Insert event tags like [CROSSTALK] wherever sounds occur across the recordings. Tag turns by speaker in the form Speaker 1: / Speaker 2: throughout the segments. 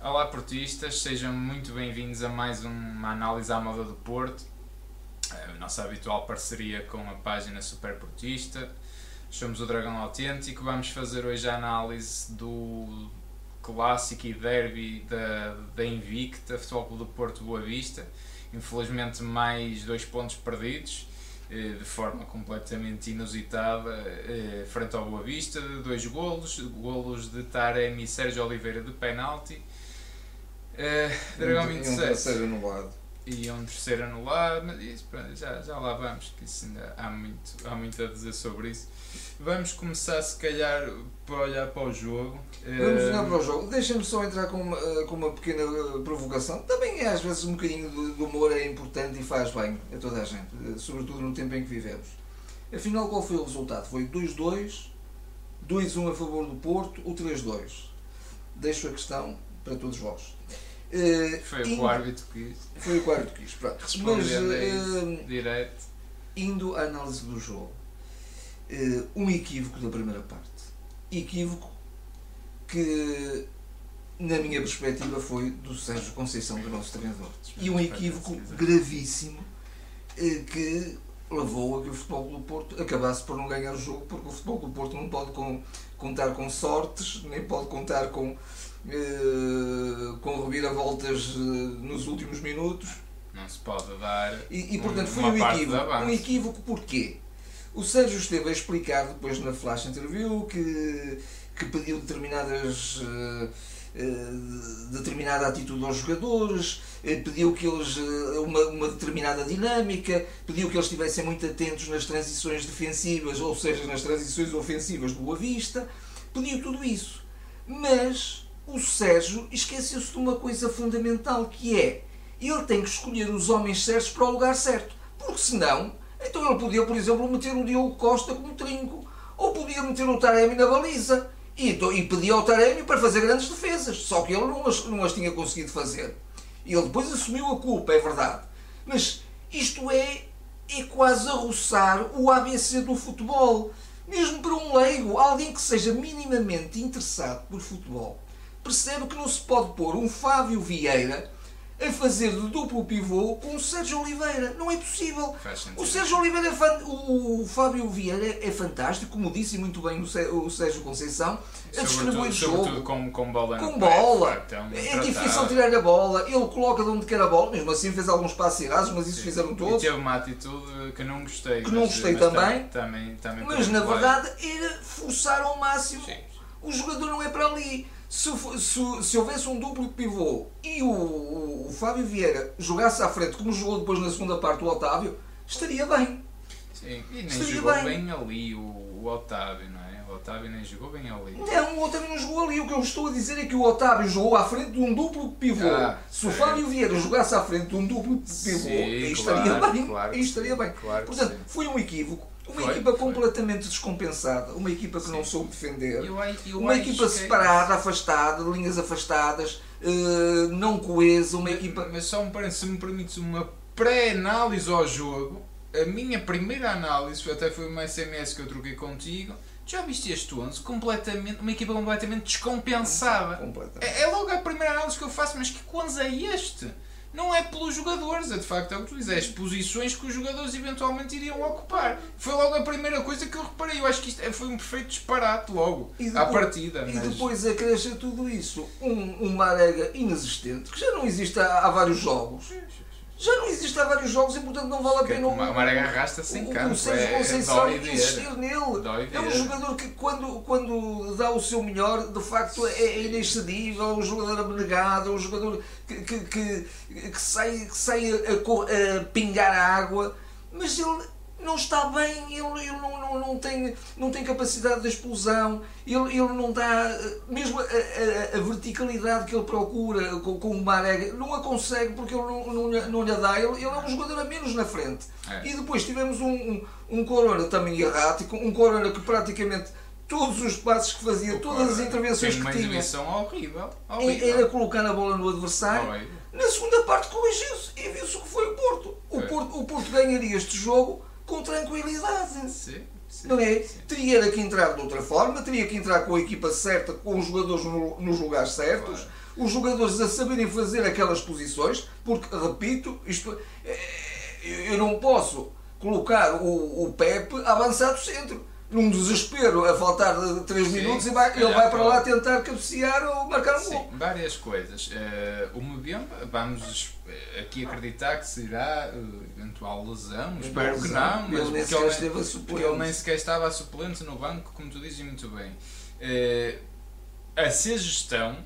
Speaker 1: Olá portistas, sejam muito bem-vindos a mais uma análise à moda do Porto, a nossa habitual parceria com a página Super Portista. Somos o Dragão Autêntico, vamos fazer hoje a análise do clássico e derby da, da Invicta, Futebol Clube do Porto Boa Vista. Infelizmente mais dois pontos perdidos, eh, de forma completamente inusitada, eh, frente ao Boa Vista, dois golos, golos de Taremi e Sérgio Oliveira de penalti Uh, Dragão 27. E um
Speaker 2: terceiro anulado.
Speaker 1: E um terceiro anulado, mas isso, pronto, já, já lá vamos, que isso ainda há muito, há muito a dizer sobre isso. Vamos começar, se calhar, para olhar para o jogo.
Speaker 2: Vamos olhar para o jogo. Deixa-me só entrar com uma, eh, com uma pequena eh, provocação. Também, é, às vezes, um bocadinho de humor é importante e faz bem a toda a gente, sobretudo no tempo em que vivemos. Afinal, qual foi o resultado? Foi 2-2, 2-1 a favor do Porto, o 3-2. Deixo a questão para todos vós.
Speaker 1: Uh, foi indo, o que árbitro quis.
Speaker 2: Foi o que o árbitro quis, pronto.
Speaker 1: Mas, uh, direto.
Speaker 2: Indo à análise do jogo, uh, um equívoco da primeira parte. Equívoco que, na minha perspectiva, foi do Sérgio Conceição, do nosso treinador. E um equívoco gravíssimo que levou a que o Futebol do Porto acabasse por não ganhar o jogo, porque o Futebol do Porto não pode com, contar com sortes, nem pode contar com eh, com reviravoltas uh, nos últimos minutos.
Speaker 1: Não se pode dar.
Speaker 2: E, e portanto foi um equívoco. Um equívoco porquê? O Sérgio esteve a explicar depois na flash interview que, que pediu determinadas. Uh, determinada atitude aos jogadores, pediu que eles uma, uma determinada dinâmica, pediu que eles estivessem muito atentos nas transições defensivas, ou seja, nas transições ofensivas do Boa Vista, pediu tudo isso. Mas o Sérgio esqueceu-se de uma coisa fundamental que é ele tem que escolher os homens certos para o lugar certo. Porque senão, então ele podia, por exemplo, meter o Diogo Costa como trinco. Ou podia meter o Taremi na baliza. E, então, e pedia ao Taremi para fazer grandes defesas. Só que ele não as, não as tinha conseguido fazer. E ele depois assumiu a culpa, é verdade. Mas isto é, é quase a roçar o ABC do futebol. Mesmo para um leigo, alguém que seja minimamente interessado por futebol percebe que não se pode pôr um Fábio Vieira a fazer de duplo pivô com o Sérgio Oliveira. Não é possível. O Sérgio Oliveira é fan... o Fábio Vieira é fantástico, como disse muito bem o Sérgio Conceição, a distribuir o jogo.
Speaker 1: com, com bola.
Speaker 2: Com bola. É, é difícil tirar a bola. Ele coloca de onde quer a bola, mesmo assim fez alguns passos errados, mas isso Sim. fizeram todos.
Speaker 1: E teve uma atitude que não gostei.
Speaker 2: Que não gostei mas também.
Speaker 1: também, também
Speaker 2: mas na verdade era forçar ao máximo. Sim. O jogador não é para ali se, se, se houvesse um duplo pivô e o, o, o, Fábio Vieira jogasse à frente, como jogou depois na segunda parte o Otávio, estaria bem.
Speaker 1: Sim, e nem estaria jogou bem. bem ali o, o Otávio, não é? O Otávio nem jogou bem ali.
Speaker 2: Não, o Otávio não jogou ali. O que eu estou a dizer é que o Otávio jogou à frente de um duplo pivô. Ah, se o Fábio Vieira jogasse à frente de um duplo pivô, sim, aí estaria claro, bem. Claro estaria bem.
Speaker 1: Claro
Speaker 2: Portanto, foi um equívoco uma foi, equipa foi. completamente descompensada, uma equipa que Sim. não soube defender, eu, eu uma equipa é separada, afastada, linhas afastadas, uh, não coesa, uma
Speaker 1: mas,
Speaker 2: equipa.
Speaker 1: Mas só um se me permites uma pré-análise ao jogo, a minha primeira análise até foi uma SMS que eu troquei contigo. Já viste este 11? Completamente, uma equipa completamente descompensada.
Speaker 2: Completamente.
Speaker 1: É, é logo a primeira análise que eu faço, mas que 11 é este? Não é pelos jogadores, é de facto é o que tu dizes, é as posições que os jogadores eventualmente iriam ocupar. Foi logo a primeira coisa que eu reparei. Eu acho que isto é, foi um perfeito disparate logo, depois, à partida.
Speaker 2: E mas... depois acresce tudo isso um, um Marega inexistente, que já não existe há, há vários jogos já não existe há vários jogos e portanto não vale a pena.
Speaker 1: O Marega arrasta-se em campo. O
Speaker 2: Sérgio é, Conceição é insistir nele. É um jogador que quando, quando dá o seu melhor, de facto é, é inexcedível, é um jogador abnegado, é um jogador que, que, que, que sai, que sai a, a pingar a água, mas ele não está bem, ele, ele não, não, não, tem, não tem capacidade de explosão, ele, ele não dá, mesmo a, a, a verticalidade que ele procura com, com o Marega, não a consegue porque ele não, não, não lhe dá, ele, ele é um jogador a menos na frente. É. E depois tivemos um, um, um Corona também errático, um Corona que praticamente todos os passos que fazia, todas as intervenções
Speaker 1: que
Speaker 2: tinha.
Speaker 1: Uma horrível, horrível.
Speaker 2: Era colocar a bola no adversário. Horrível. Na segunda parte corrigiu-se e viu-se o que foi o Porto. O, Porto. o Porto ganharia este jogo com tranquilidade.
Speaker 1: Sim. Sim,
Speaker 2: não é? Sim. Teria que entrar de outra forma, teria que entrar com a equipa certa, com os jogadores no, nos lugares certos, claro. os jogadores a saberem fazer aquelas posições, porque, repito, isto, é, eu não posso colocar o, o Pepe avançado centro num desespero, a faltar 3 minutos, e vai, ele vai para lá tentar cabecear ou marcar um gol.
Speaker 1: Várias coisas. Uh, o Mbemba, vamos eh, aqui acreditar que será uh, eventual lesão, espero que não, mas
Speaker 2: ele nem
Speaker 1: porque,
Speaker 2: ele,
Speaker 1: porque ele nem sequer estava a suplente no banco, como tu dizes muito bem. Uh, a ser gestão,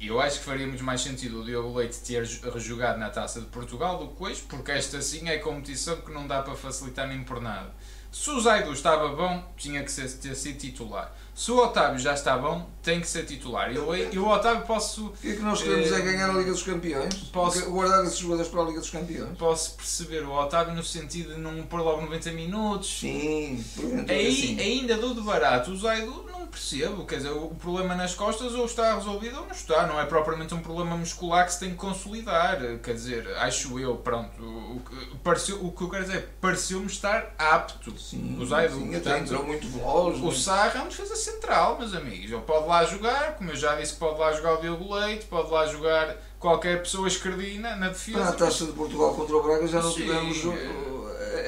Speaker 1: eu acho que faria muito mais sentido o Diogo Leite ter rejogado na Taça de Portugal do que hoje, porque esta sim é competição que não dá para facilitar nem por nada. Se o Zaidu estava bom, tinha que ser, ter sido titular. Se o Otávio já está bom, tem que ser titular. Eu, eu o Otávio posso. O
Speaker 2: que é que nós queremos é ganhar a Liga dos Campeões? Posso, guardar esses jogadores para a Liga dos Campeões?
Speaker 1: Posso perceber o Otávio no sentido de não pôr logo 90 minutos.
Speaker 2: Sim,
Speaker 1: Aí sim. ainda dou de barato. O Zaidu não percebo. Quer dizer, o problema nas costas ou está resolvido ou não está. Não é propriamente um problema muscular que se tem que consolidar. Quer dizer, acho eu, pronto. O, o, pareceu, o que eu quero dizer, pareceu-me estar apto.
Speaker 2: Sim, o Zaidu. Sim, portanto, entrou muito veloz.
Speaker 1: O Sarra é um defesa central, meus amigos. Ele pode lá jogar, como eu já disse, pode lá jogar o Diogo Leite, pode lá jogar qualquer pessoa escredina na defesa.
Speaker 2: Na taxa de Portugal contra o Braga já não Sim, tivemos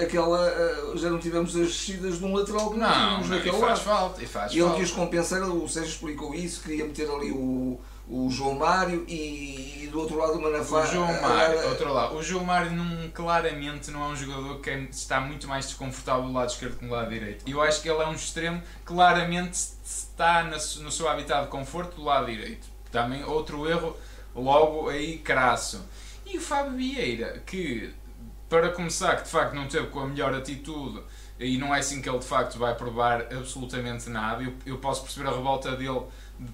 Speaker 2: aquela já não tivemos as descidas de um lateral que não, não tínhamos naquele
Speaker 1: lado. Falta, e faz
Speaker 2: e ele
Speaker 1: falta.
Speaker 2: quis compensar, o Sérgio explicou isso, queria meter ali o, o João Mário e, e do outro lado o Manafá.
Speaker 1: O João Mário, a, outro lado. O João Mário não, claramente não é um jogador que é, está muito mais desconfortável do lado esquerdo que do lado direito. Eu acho que ele é um extremo claramente está no seu habitat de conforto do lado direito. Também outro erro logo aí crasso. E o Fábio Vieira, que para começar, que de facto não teve com a melhor atitude e não é assim que ele de facto vai provar absolutamente nada. Eu, eu posso perceber a revolta dele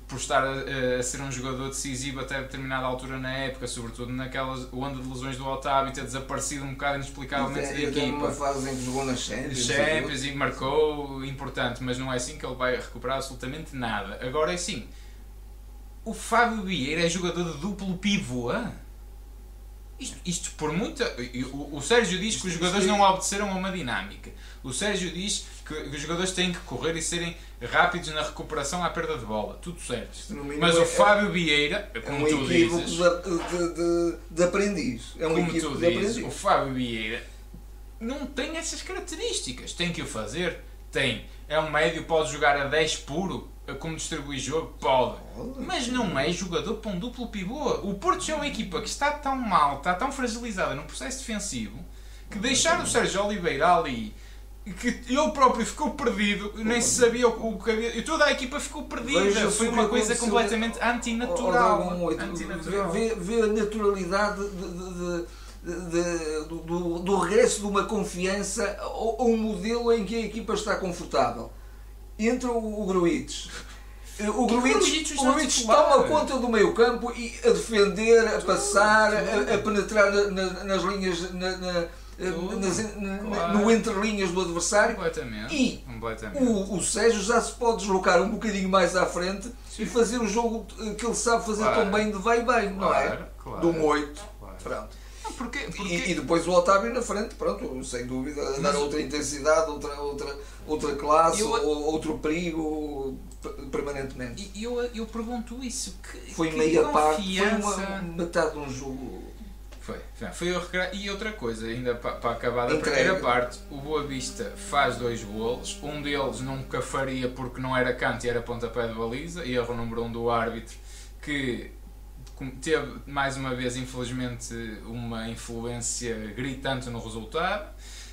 Speaker 1: por estar a, a, ser um jogador decisivo até determinada altura na época, sobretudo naquela onda de lesões do Otávio, ter desaparecido um bocado inexplicavelmente da equipa.
Speaker 2: uma fase em que jogou na Champions.
Speaker 1: Champions e marcou, importante, mas não é assim que ele vai recuperar absolutamente nada. Agora é assim, o Fábio Vieira é jogador de duplo pivô. Isto, isto por muita. O, o Sérgio diz que os jogadores não obedeceram a uma dinâmica. O Sérgio diz que os jogadores têm que correr e serem rápidos na recuperação à perda de bola. Tudo certo. Mas o é- Fábio Vieira, como
Speaker 2: é um
Speaker 1: tu dizes.
Speaker 2: De, de, de, aprendiz. É um como tu dizes,
Speaker 1: o Fábio Vieira não tem essas características. Tem que o fazer? Tem. É um médio, pode jogar a 10 puro como distribui jogo? Pode. Mas não é jogador para um duplo pivô. O Porto já é uma equipa que está tão mal, está tão fragilizada no processo defensivo, que deixar o Sérgio Oliveira ali que ele próprio ficou perdido, nem se sabia o que havia. E toda a equipa ficou perdida. Foi uma coisa completamente antinatural.
Speaker 2: vê a naturalidade de, de, de, do, regresso de uma confiança a um modelo em que a equipa está confortável entra o, o Gruites. [LAUGHS] O Gruites, o Gruites toma conta do meio campo e a defender, a passar, a, a penetrar na, nas linhas, na, na, nas, claro. no entrelinhas do adversário.
Speaker 1: Completamente.
Speaker 2: E
Speaker 1: Completamente.
Speaker 2: O, o Sérgio já se pode deslocar um bocadinho mais à frente Sim. e fazer o jogo que ele sabe fazer claro. tão bem de vai bem, não é? Claro. De um 8. Pronto.
Speaker 1: Porque, porque...
Speaker 2: E, e, depois o Otávio na frente, pronto, sem dúvida, Mas... dar outra intensidade, outra, outra, outra classe, eu... outro perigo permanentemente.
Speaker 1: E eu, eu pergunto isso. Que,
Speaker 2: foi
Speaker 1: que
Speaker 2: meia parte, foi uma, metade de um jogo.
Speaker 1: Foi, foi o recreio. E outra coisa, ainda para, para acabar da primeira parte, o Boa Vista faz dois golos, um deles nunca faria porque não era canto e era pontapé de baliza, erro número um do árbitro, que teve mais uma vez, infelizmente, uma influência gritante no resultado.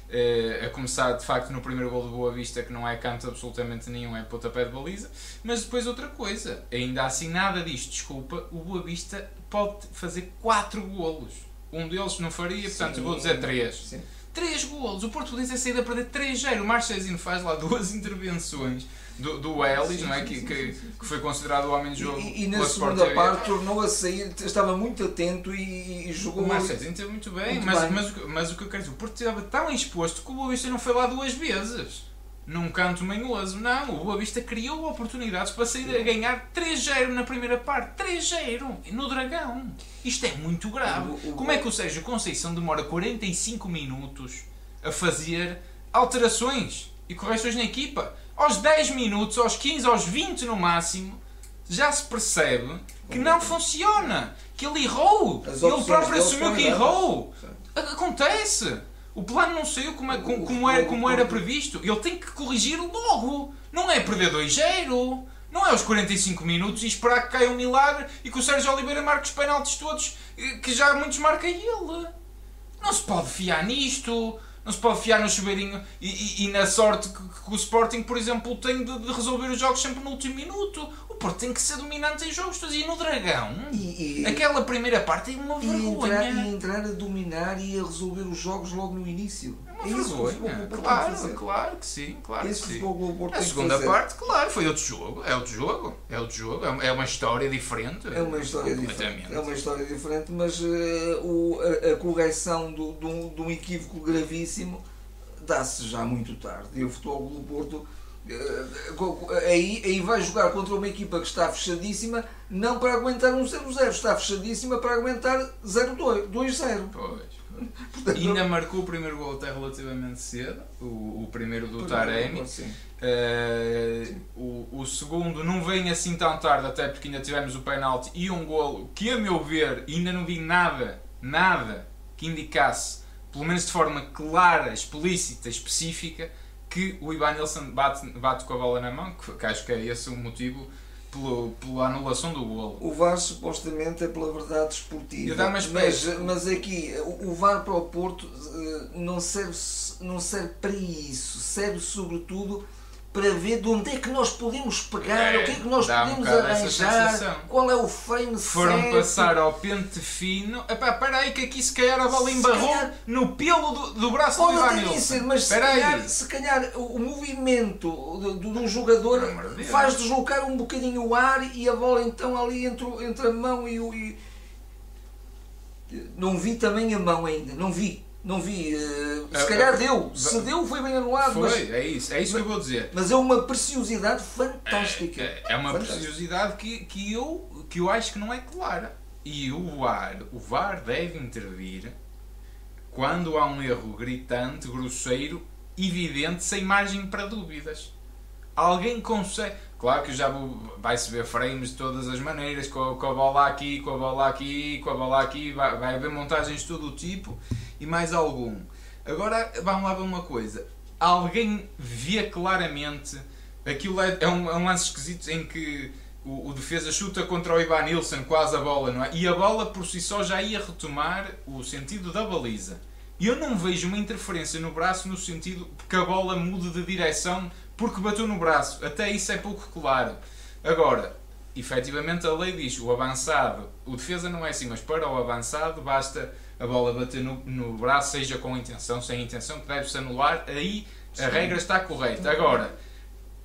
Speaker 1: Uh, a começar de facto no primeiro gol do Boa Vista, que não é canto absolutamente nenhum, é pontapé de baliza. Mas depois outra coisa, ainda assim nada disto, desculpa, o Boa Vista pode fazer 4 golos. Um deles não faria, portanto Sim. vou dizer 3. 3 golos. O Português é saído a perder 3-0. O Marchezinho faz lá duas [LAUGHS] intervenções do, do Ellis, não é? que, que, que, foi considerado o homem de jogo.
Speaker 2: E, e na segunda parte tornou a sair, estava muito atento e, e jogou.
Speaker 1: O Marcezinho teve muito bem, muito mas, bem. Mas, mas, mas, o que eu quero dizer, o Porto estava tão exposto que o Boa Vista não foi lá duas vezes. Num canto manhoso. Não, o Boa Vista criou oportunidades para sair a ganhar 3-0 na primeira parte. 3-0 no Dragão. Isto é muito grave. Como é que o Sérgio Conceição demora 45 minutos a fazer alterações e correções na equipa? Aos 10 minutos, aos 15, aos 20 no máximo, já se percebe que não funciona. Que ele errou. Ele próprio assumiu que errou. Acontece. O plano não saiu como, é, como, como, era, como era previsto. Ele tem que corrigir logo. Não é perder 2-0. Não é aos 45 minutos e esperar que caia um milagre e que o Sérgio Oliveira marque os penaltis todos que já muitos marca ele. Não se pode fiar nisto. Não se pode fiar no chuveirinho e, e, e na sorte que, que, o Sporting, por exemplo, tem de, de, resolver os jogos sempre no último minuto. O Porto tem que ser dominante em jogos todos. E no Dragão, e, aquela primeira parte é uma vergonha.
Speaker 2: Entrar, e entrar a dominar e a resolver os jogos logo no início.
Speaker 1: É uma é vergonha. Claro, claro que sim. Claro Esse que sim. A segunda parte, claro, foi outro jogo. É outro jogo. É outro jogo. É uma história diferente.
Speaker 2: É uma história diferente. É uma história diferente, mas uh, o, a, a correção do, do, de um equívoco gravíssimo dá-se já muito tarde. E o Futebol do Porto eh, aí, aí vai jogar contra uma equipa que está fechadíssima, não para aguentar um 0-0, está fechadíssima para aguentar 0-2, 2-0.
Speaker 1: Pois. Ainda marcou o primeiro gol até relativamente cedo, o, o primeiro do Taremi. Uh, o, o segundo não vem assim tão tarde, até porque ainda tivemos o penalti e um golo que, a meu ver, ainda não vi nada, nada que indicasse pelo menos de forma clara, explícita, específica, que o Ivan Nilsson bate, bate com a bola na mão, que, que acho que é esse o motivo pelo, pela anulação do golo.
Speaker 2: O VAR supostamente é pela verdade esportiva. Mas, mas aqui, o VAR para o Porto eh, não serve, não serve para isso, serve sobretudo para ver de onde é que nós podemos pegar, é, o que é que nós podemos um arranjar, qual é o frame
Speaker 1: Foram
Speaker 2: certo.
Speaker 1: passar ao pente fino. Epá, espera aí que aqui se calhar a bola embarrou calhar, no pelo do, do braço do Ivan Nilsson.
Speaker 2: Mas se calhar, se calhar, o movimento de, de um jogador faz deslocar um bocadinho o ar e a bola então ali entre, entre a mão e o... E... Não vi também a mão ainda, não vi não vi. Uh, se é, calhar é, deu. Se deu, foi bem anulado.
Speaker 1: Foi, mas, é isso. É isso mas, que eu vou dizer.
Speaker 2: Mas é uma preciosidade fantástica.
Speaker 1: É, é uma Fantástica. preciosidade que, que, eu, que eu acho que não é clara. E o VAR, o VAR deve intervir quando há um erro gritante, grosseiro, evidente, sem margem para dúvidas. Alguém consegue. Claro que já vai-se ver frames de todas as maneiras, com a, com a bola aqui, com a bola aqui, com a bola aqui, vai, vai haver montagens de todo o tipo e mais algum. Agora vamos lá ver uma coisa. Alguém vê claramente aquilo é, é, um, é um lance esquisito em que o, o, defesa chuta contra o Ivan Nilsson quase a bola, não é? E a bola por si só já ia retomar o sentido da baliza. E eu não vejo uma interferência no braço no sentido que a bola mude de direção porque bateu no braço. Até isso é pouco claro. Agora, efetivamente a lei diz o avançado, o defesa não é assim, mas para o avançado basta a bola bater no, no braço, seja com intenção, sem intenção, que deve-se anular, aí a Sim. regra está correta. Agora,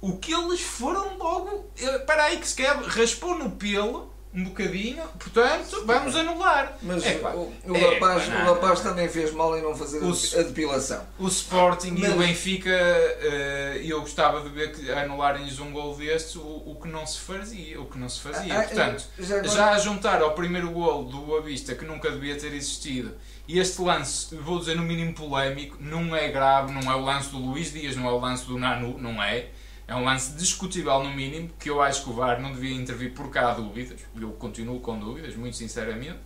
Speaker 1: o que eles foram logo. Para aí que se quer, raspou no pelo um bocadinho, portanto, vamos anular.
Speaker 2: Mas é, o, o, é, rapaz, o rapaz também fez mal em não fazer o, a depilação.
Speaker 1: O Sporting Mas... e o Benfica, uh, eu gostava de ver que anularem-lhes um gol destes, o, o que não se fazia. O que não se fazia. Ah, portanto, já, agora... já a juntar ao primeiro gol do Boa Vista, que nunca devia ter existido, e este lance, vou dizer no mínimo polémico, não é grave, não é o lance do Luís Dias, não é o lance do Nanu, não é é um lance discutível no mínimo, que eu acho que o VAR não devia intervir por cá há dúvidas. Eu continuo com dúvidas, muito sinceramente.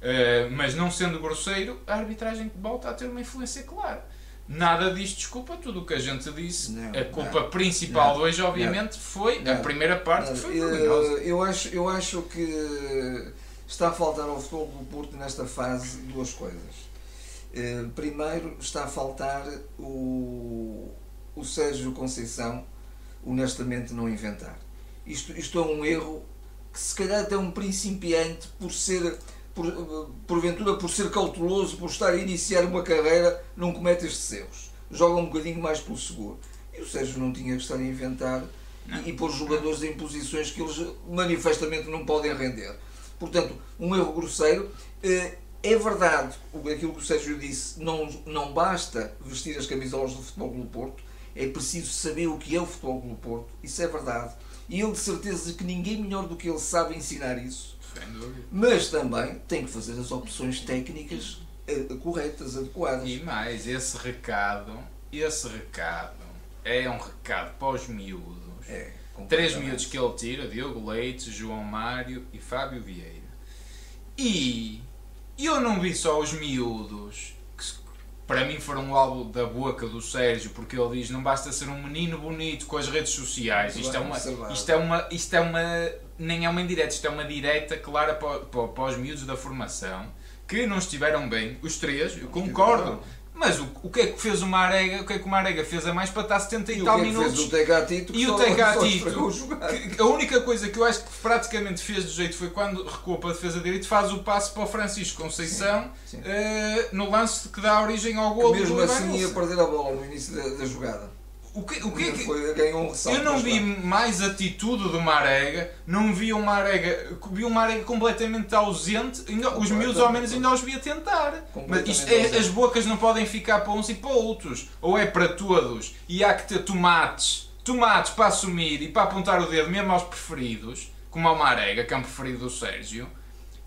Speaker 1: Uh, mas não sendo grosseiro, a arbitragem volta a ter uma influência clara. Nada disto desculpa tudo o que a gente disse. Não, a culpa não, principal não, hoje, obviamente, foi a primeira parte que foi
Speaker 2: vergonhosa. Eu, eu, acho, eu acho que está a faltar ao futebol do Porto nesta fase duas coisas. Uh, primeiro, está a faltar o, o Sérgio Conceição honestamente não inventar. Isto, isto é um erro que se calhar até um principiante por ser por, porventura por ser cauteloso, por estar a iniciar uma carreira, não comete estes erros. Joga um bocadinho mais pelo seguro. E o Sérgio não tinha que estar a inventar e, pôr jogadores em posições que eles manifestamente não podem render. Portanto, um erro grosseiro. Eh, é verdade aquilo que o Sérgio disse, não, não basta vestir as camisolas do Futebol do Porto, é preciso saber o que é o Futebol do Porto, isso é verdade. E ele de certeza que ninguém melhor do que ele sabe ensinar isso. Mas também tem que fazer as opções técnicas eh, corretas, adequadas.
Speaker 1: E mais, esse recado, esse recado é um recado para os miúdos. É, Três miúdos que ele tira, Diogo Leite, João Mário e Fábio Vieira. E eu não vi só os miúdos para mim foram álbum da boca do Sérgio, porque ele diz não basta ser um menino bonito com as redes sociais. Isto é uma, isto é uma, isto é uma, nem é uma indireta, isto é uma direta clara para, para, para os miúdos da formação que não estiveram bem, os três, eu concordo. Mas o, o que é que fez o Marega? O que é que o Marega fez a mais para estar 70 e, e tal
Speaker 2: é
Speaker 1: minutos?
Speaker 2: o Tegatito
Speaker 1: e o Tegatito, a única coisa que eu acho que praticamente fez do jeito foi quando recuou para a defesa de direito, faz o passe para o Francisco Conceição sim, sim. Uh, no lance que dá origem ao gol.
Speaker 2: Mesmo assim ia perder a bola no início da, da jogada.
Speaker 1: O que, o que é que... Eu não vi mais atitude do Marega, não vi um Marega, vi um Marega completamente ausente, ainda, os miúdos ao menos ainda os vi a tentar. Mas isto é, as bocas não podem ficar para uns e para outros, ou é para todos, e há que ter tomates, tomates para assumir e para apontar o dedo mesmo aos preferidos, como ao Marega, que é um preferido do Sérgio.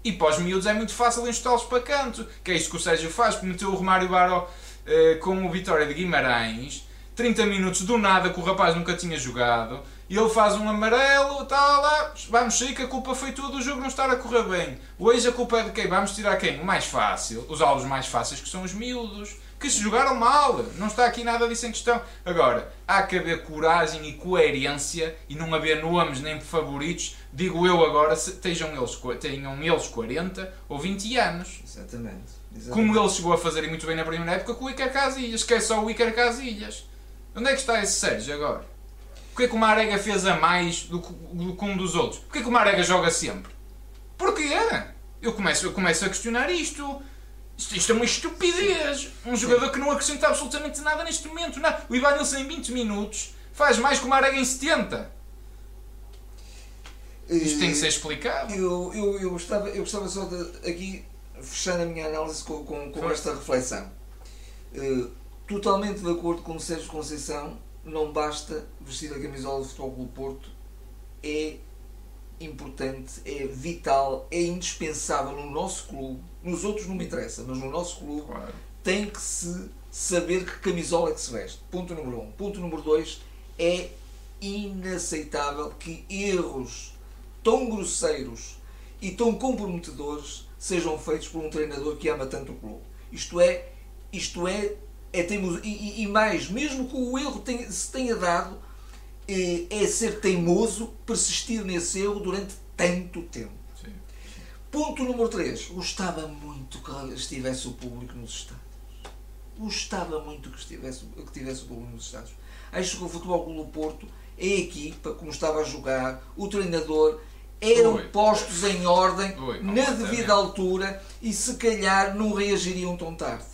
Speaker 1: E para os miúdos é muito fácil enxutá-los para canto, que é isto que o Sérgio faz, meteu o Romário Baró eh, com o Vitória de Guimarães, 30 minutos do nada que o rapaz nunca tinha jogado e ele faz um amarelo, está lá, vamos sair que a culpa foi tudo do jogo não estar a correr bem. Hoje a culpa é de quem? Vamos tirar quem? O mais fácil, os alvos mais fáceis que são os miúdos, que se jogaram mal, não está aqui nada disso em questão. Agora, há que haver coragem e coerência e não haver nomes nem favoritos, digo eu agora, se tenham eles, tenham eles 40 ou 20 anos.
Speaker 2: Exatamente. Exatamente.
Speaker 1: Como ele chegou a fazer muito bem na primeira época com o Iker Casilhas, que é só o Iker Casilhas. Onde é que está esse Sérgio agora? Porquê é que o Marega fez a mais do que, um dos outros? Porquê é que o Marega joga sempre? Porquê? Eu começo, eu começo a questionar isto. Isto, isto é uma estupidez. Um jogador que não acrescenta absolutamente nada neste momento. Nada. O Ivanilson em 20 minutos faz mais que o Marega em 70. Isto tem que ser explicado.
Speaker 2: Eu, eu, eu, gostava, eu gostava só de aqui fechar a minha análise com, com, com esta reflexão. Uh, totalmente de acordo com o Sérgio Conceição, não basta vestir a camisola do Futebol Clube Porto, é importante, é vital, é indispensável no nosso clube, nos outros não me interessa, mas no nosso clube claro. tem que se saber que camisola é que se veste. Ponto número um. Ponto número dois, é inaceitável que erros tão grosseiros e tão comprometedores sejam feitos por um treinador que ama tanto o clube. Isto é, isto é é teimoso. E, e, e, mais, mesmo que o erro tenha, se tenha dado, é, é, ser teimoso, persistir nesse erro durante tanto tempo. Sim. Ponto número 3. Gostava muito que estivesse o público nos estádios. Gostava muito que, estivesse, que tivesse o público nos estádios. Acho que o Futebol Clube do Porto, a equipa, como estava a jogar, o treinador, eram Oi. postos em ordem, Oi, na devida altura, e se calhar não reagiriam tão tarde.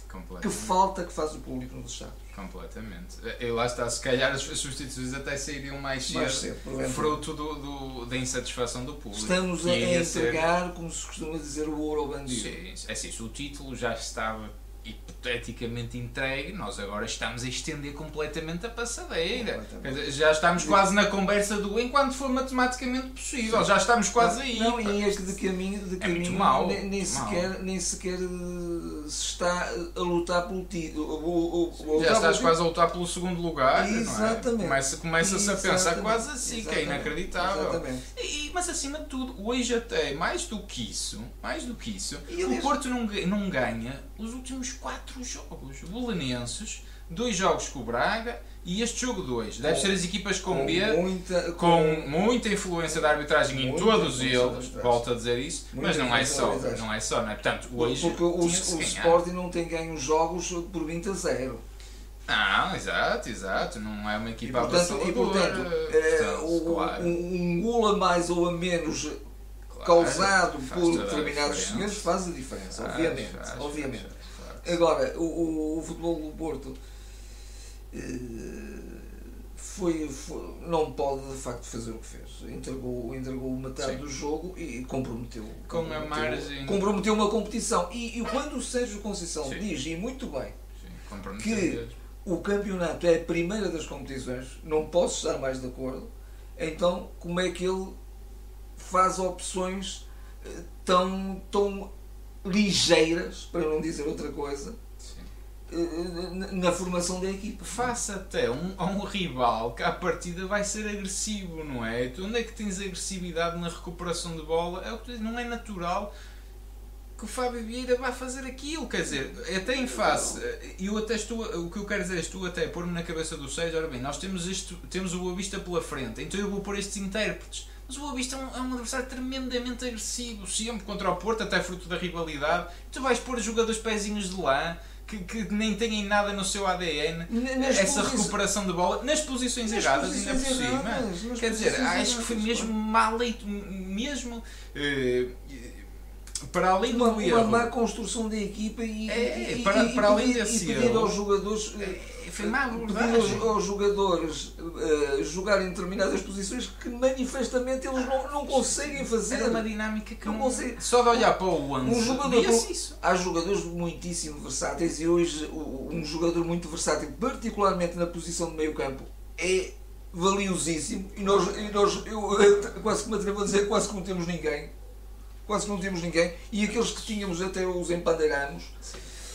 Speaker 2: Que falta que faz o público nos Estados.
Speaker 1: Completamente. E lá está, se calhar as substituições até sairiam mais cedo, mais cedo fruto do, do, da insatisfação do público.
Speaker 2: Estamos a, a entregar, ser... como se costuma dizer, o ouro ao bandido.
Speaker 1: Sim, é assim, se o título já estava hipoteticamente entregue, nós agora estamos a estender completamente a passadeira. já estamos quase na conversa do enquanto for matematicamente possível, Sim. já estamos quase
Speaker 2: não,
Speaker 1: aí.
Speaker 2: Não, e é que de caminho, de caminho
Speaker 1: é muito mal,
Speaker 2: nem, nem sequer, nem sequer eh, se está a lutar pelo título.
Speaker 1: Já estás quase a lutar pelo segundo lugar.
Speaker 2: Exatamente.
Speaker 1: É? Começa-se começa a pensar quase assim, que é inacreditável. E, mas acima de tudo, hoje até, mais do que isso, mais do que isso, e o Porto não, não ganha os últimos quatro jogos belenenses, dois jogos com o Braga e este jogo 2. Deve ser as equipas com, com B,
Speaker 2: muita, com,
Speaker 1: com, muita influência da arbitragem em todos eles, volto a dizer isso, muita mas não é só, não é só, não é? Portanto, hoje
Speaker 2: Porque o, o Sporting não tem ganho jogos por 20 a 0.
Speaker 1: Não, exato, exato. Não é uma equipa
Speaker 2: e, portanto, e, portanto, é, o, claro. um, um gol a mais ou a menos causado por determinados senhores faz a diferença, obviamente. Obviamente. Agora, o, o, futebol do Porto eh, foi, foi, não pode de facto fazer o que fez. Entregou, entregou metade Sim. do jogo e comprometeu.
Speaker 1: Com comprometeu, a margem.
Speaker 2: Comprometeu uma competição. E, e quando o Sérgio Conceição Sim. diz, e muito bem,
Speaker 1: que
Speaker 2: o campeonato é a primeira das competições, não posso estar mais de acordo, então como é que ele faz opções eh, tão, tão ligeiras, para não dizer outra coisa, eh, na formação da equipa.
Speaker 1: Faça até um, a um rival que à partida vai ser agressivo, não é? Tu, onde é que tens agressividade na recuperação de bola? É o que tu não é natural que o Fábio Vieira vai fazer aquilo, quer dizer, até em face, eu até estou, o que eu quero dizer é estou até pôr-me na cabeça do Sérgio, ora bem, nós temos, isto, temos o Boa Vista pela frente, então eu vou pôr estes intérpretes, mas o Boa Vista é um, é um adversário tremendamente agressivo, sempre contra o Porto, até fruto da rivalidade, tu vais pôr jogadores pezinhos de lá, que, que, nem têm nada no seu ADN nas essa recuperação de bola nas posições nas erradas posições ainda por cima. Quer dizer, acho que foi mesmo mal leito, mesmo. Uh, para além
Speaker 2: uma,
Speaker 1: do
Speaker 2: erro. Uma má construção da equipa e,
Speaker 1: é, e, para, e, para além desse
Speaker 2: e pedir aos jogadores.
Speaker 1: É, foi má
Speaker 2: aos, aos, jogadores uh, jogarem em determinadas posições que manifestamente eles não, não conseguem fazer.
Speaker 1: É uma dinâmica que não, não conseguem. Só de olhar para o 11. Um jogador, isso.
Speaker 2: Há jogadores muitíssimo versáteis e hoje um jogador muito versátil, particularmente na posição de meio campo, é valiosíssimo e nós, e nós eu, [LAUGHS] quase que me atrevo a dizer quase que não temos ninguém quase que não tínhamos ninguém, e aqueles que tínhamos até os empandeiramos.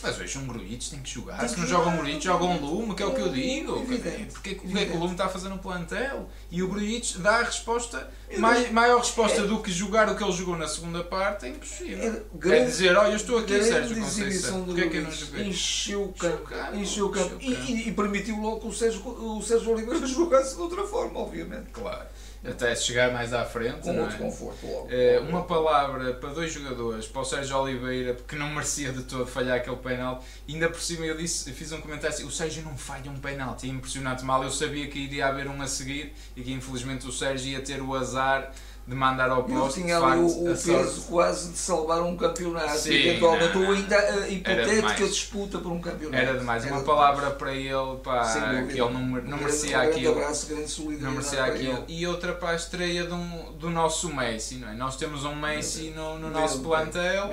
Speaker 1: Mas veja, um Gruitch tem que jogar. Tem Se não joga um Gruitch, joga um Lume, que é o que eu digo.
Speaker 2: Evidente,
Speaker 1: porque o que é que o Lume está a fazer no plantel? E o Gruitch dá a resposta, mai, maior resposta é, do que jogar o que ele jogou na segunda parte, é impossível. É, grande, é dizer, olha, eu estou aqui, Sérgio Conceição, porque é que eu não joguei?
Speaker 2: Encheu o campo, encheu o campo. E, e, e, permitiu logo que o Sérgio, o Sérgio Oliveira [LAUGHS] jogasse de outra forma, obviamente.
Speaker 1: Claro até chegar mais à frente.
Speaker 2: Com muito é? conforto, logo.
Speaker 1: É, uma palavra para dois jogadores, para o Sérgio Oliveira, que não merecia de todo falhar aquele penalti. Ainda por cima eu disse, fiz um comentário assim: o Sérgio não falha um penalti, é impressionante mal. Eu sabia que iria haver um a seguir e que infelizmente o Sérgio ia ter o azar de mandar ao posto.
Speaker 2: tinha ali o, o peso quase de salvar um campeonato, Sim, eventualmente, ou ainda a hipotética disputa por um campeonato.
Speaker 1: Era demais. Era Uma demais. palavra para ele, pá, que ele não, não merecia
Speaker 2: grande,
Speaker 1: aquilo.
Speaker 2: Abraço, grande
Speaker 1: não merecia aquilo. E outra para a estreia do, do nosso Messi, não é? Nós temos um Messi no, no nosso plantel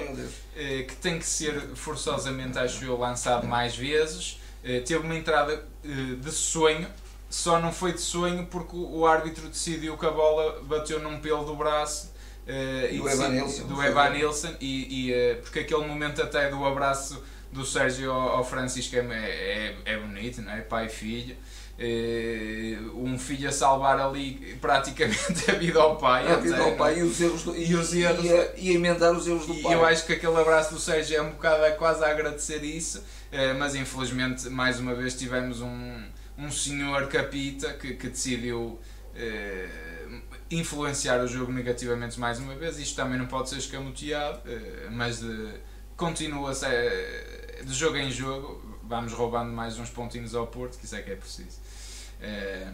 Speaker 1: eh, que tem que ser forçosamente, acho eu, lançado mais vezes. Eh, teve uma entrada eh, de sonho só não foi de sonho porque o árbitro decidiu que a bola bateu num pelo do braço
Speaker 2: uh, do Evan Nilsson,
Speaker 1: do Evan Nilsson e, e uh, porque aquele momento até do abraço do Sérgio ao, ao Francisco é, é, é bonito, não é? pai e filho. Uh, um filho a salvar ali praticamente a vida ao pai.
Speaker 2: A vida ao pai e os erros do, e, e, os erros, e, a, e emendar os erros do
Speaker 1: e
Speaker 2: pai.
Speaker 1: E eu acho que aquele abraço do Sérgio é um bocado quase a agradecer isso, mas infelizmente mais uma vez tivemos um um senhor capita que, que decidiu eh, influenciar o jogo negativamente mais uma vez. Isto também não pode ser escamoteado, eh, mas de, continua a ser, de jogo em jogo. Vamos roubando mais uns pontinhos ao Porto, que isso é que é preciso. Eh,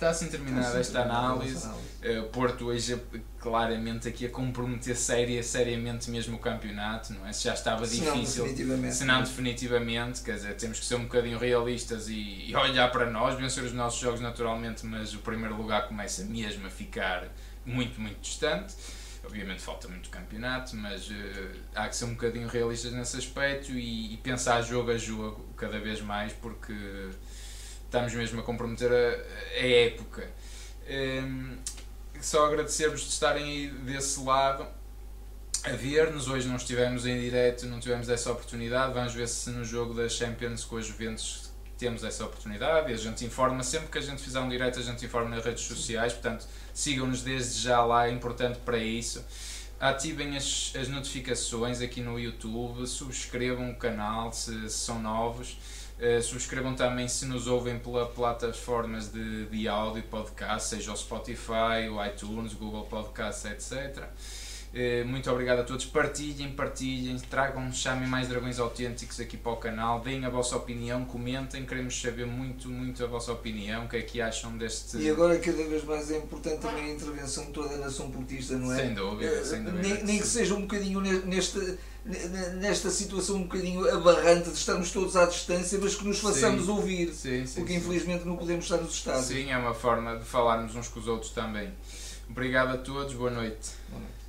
Speaker 1: Está assim terminada esta análise. Uh, Porto hoje claramente aqui a comprometer séria, seriamente mesmo o campeonato, não é? Se já estava se difícil,
Speaker 2: não definitivamente,
Speaker 1: se não definitivamente, quer dizer, temos que ser um bocadinho realistas e, e, olhar para nós, vencer os nossos jogos naturalmente, mas o primeiro lugar começa mesmo a ficar muito, muito distante. Obviamente falta muito campeonato, mas uh, há que ser um bocadinho realistas nesse aspecto e, e pensar jogo a jogo cada vez mais, porque estamos mesmo a comprometer a, a época. Um, só agradecer-vos de estarem aí desse lado a ver-nos. Hoje não estivemos em direto, não tivemos essa oportunidade. Vamos ver se no jogo da Champions com a Juventus temos essa oportunidade a gente informa sempre que a gente fizer um direto, a gente informa nas redes sociais. Portanto, sigam-nos desde já lá, é importante para isso. Ativem as, as notificações aqui no YouTube, subscrevam o canal se, se são novos. Uh, subscrevam também se nos ouvem pela plataformas de, de áudio, podcast, seja o Spotify, o iTunes, Google Podcast, etc. Uh, muito obrigado a todos. Partilhem, partilhem, tragam, chamem mais dragões autênticos aqui para o canal, deem a vossa opinião, comentem, queremos saber muito, muito a vossa opinião, o que é que acham deste.
Speaker 2: E agora, cada vez mais é importante também a intervenção de toda a nação portista, não é?
Speaker 1: Sem dúvida, uh, sem dúvida.
Speaker 2: Nem, nem que seja um bocadinho neste nesta situação um bocadinho abarrante de estarmos todos à distância, mas que nos façamos
Speaker 1: sim,
Speaker 2: ouvir,
Speaker 1: sim, sim,
Speaker 2: porque infelizmente não podemos estar nos Estados.
Speaker 1: Sim, é uma forma de falarmos uns com os outros também. Obrigado a todos, boa noite.
Speaker 2: Boa noite.